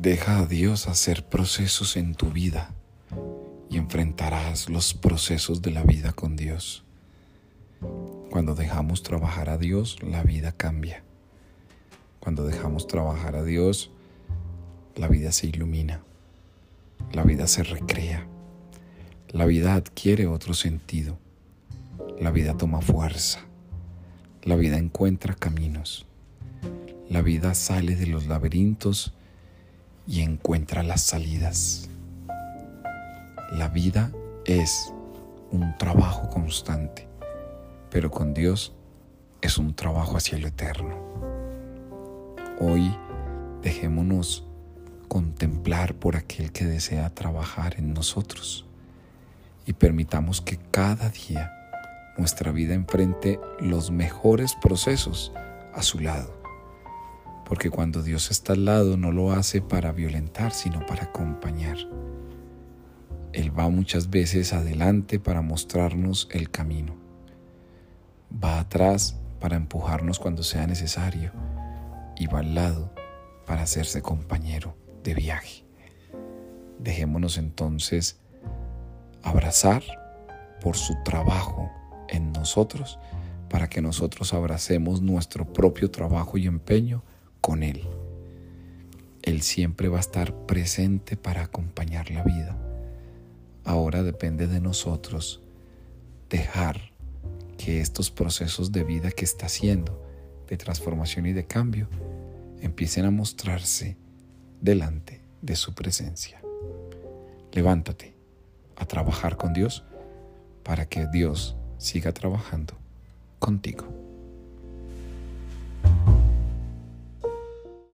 Deja a Dios hacer procesos en tu vida y enfrentarás los procesos de la vida con Dios. Cuando dejamos trabajar a Dios, la vida cambia. Cuando dejamos trabajar a Dios, la vida se ilumina, la vida se recrea, la vida adquiere otro sentido, la vida toma fuerza, la vida encuentra caminos, la vida sale de los laberintos y encuentra las salidas. La vida es un trabajo constante, pero con Dios es un trabajo hacia lo eterno. Hoy dejémonos contemplar por aquel que desea trabajar en nosotros y permitamos que cada día nuestra vida enfrente los mejores procesos a su lado. Porque cuando Dios está al lado no lo hace para violentar, sino para acompañar. Él va muchas veces adelante para mostrarnos el camino. Va atrás para empujarnos cuando sea necesario y va al lado para hacerse compañero de viaje. Dejémonos entonces abrazar por su trabajo en nosotros para que nosotros abracemos nuestro propio trabajo y empeño con Él. Él siempre va a estar presente para acompañar la vida. Ahora depende de nosotros dejar que estos procesos de vida que está haciendo, de transformación y de cambio, empiecen a mostrarse delante de su presencia. Levántate a trabajar con Dios para que Dios siga trabajando contigo.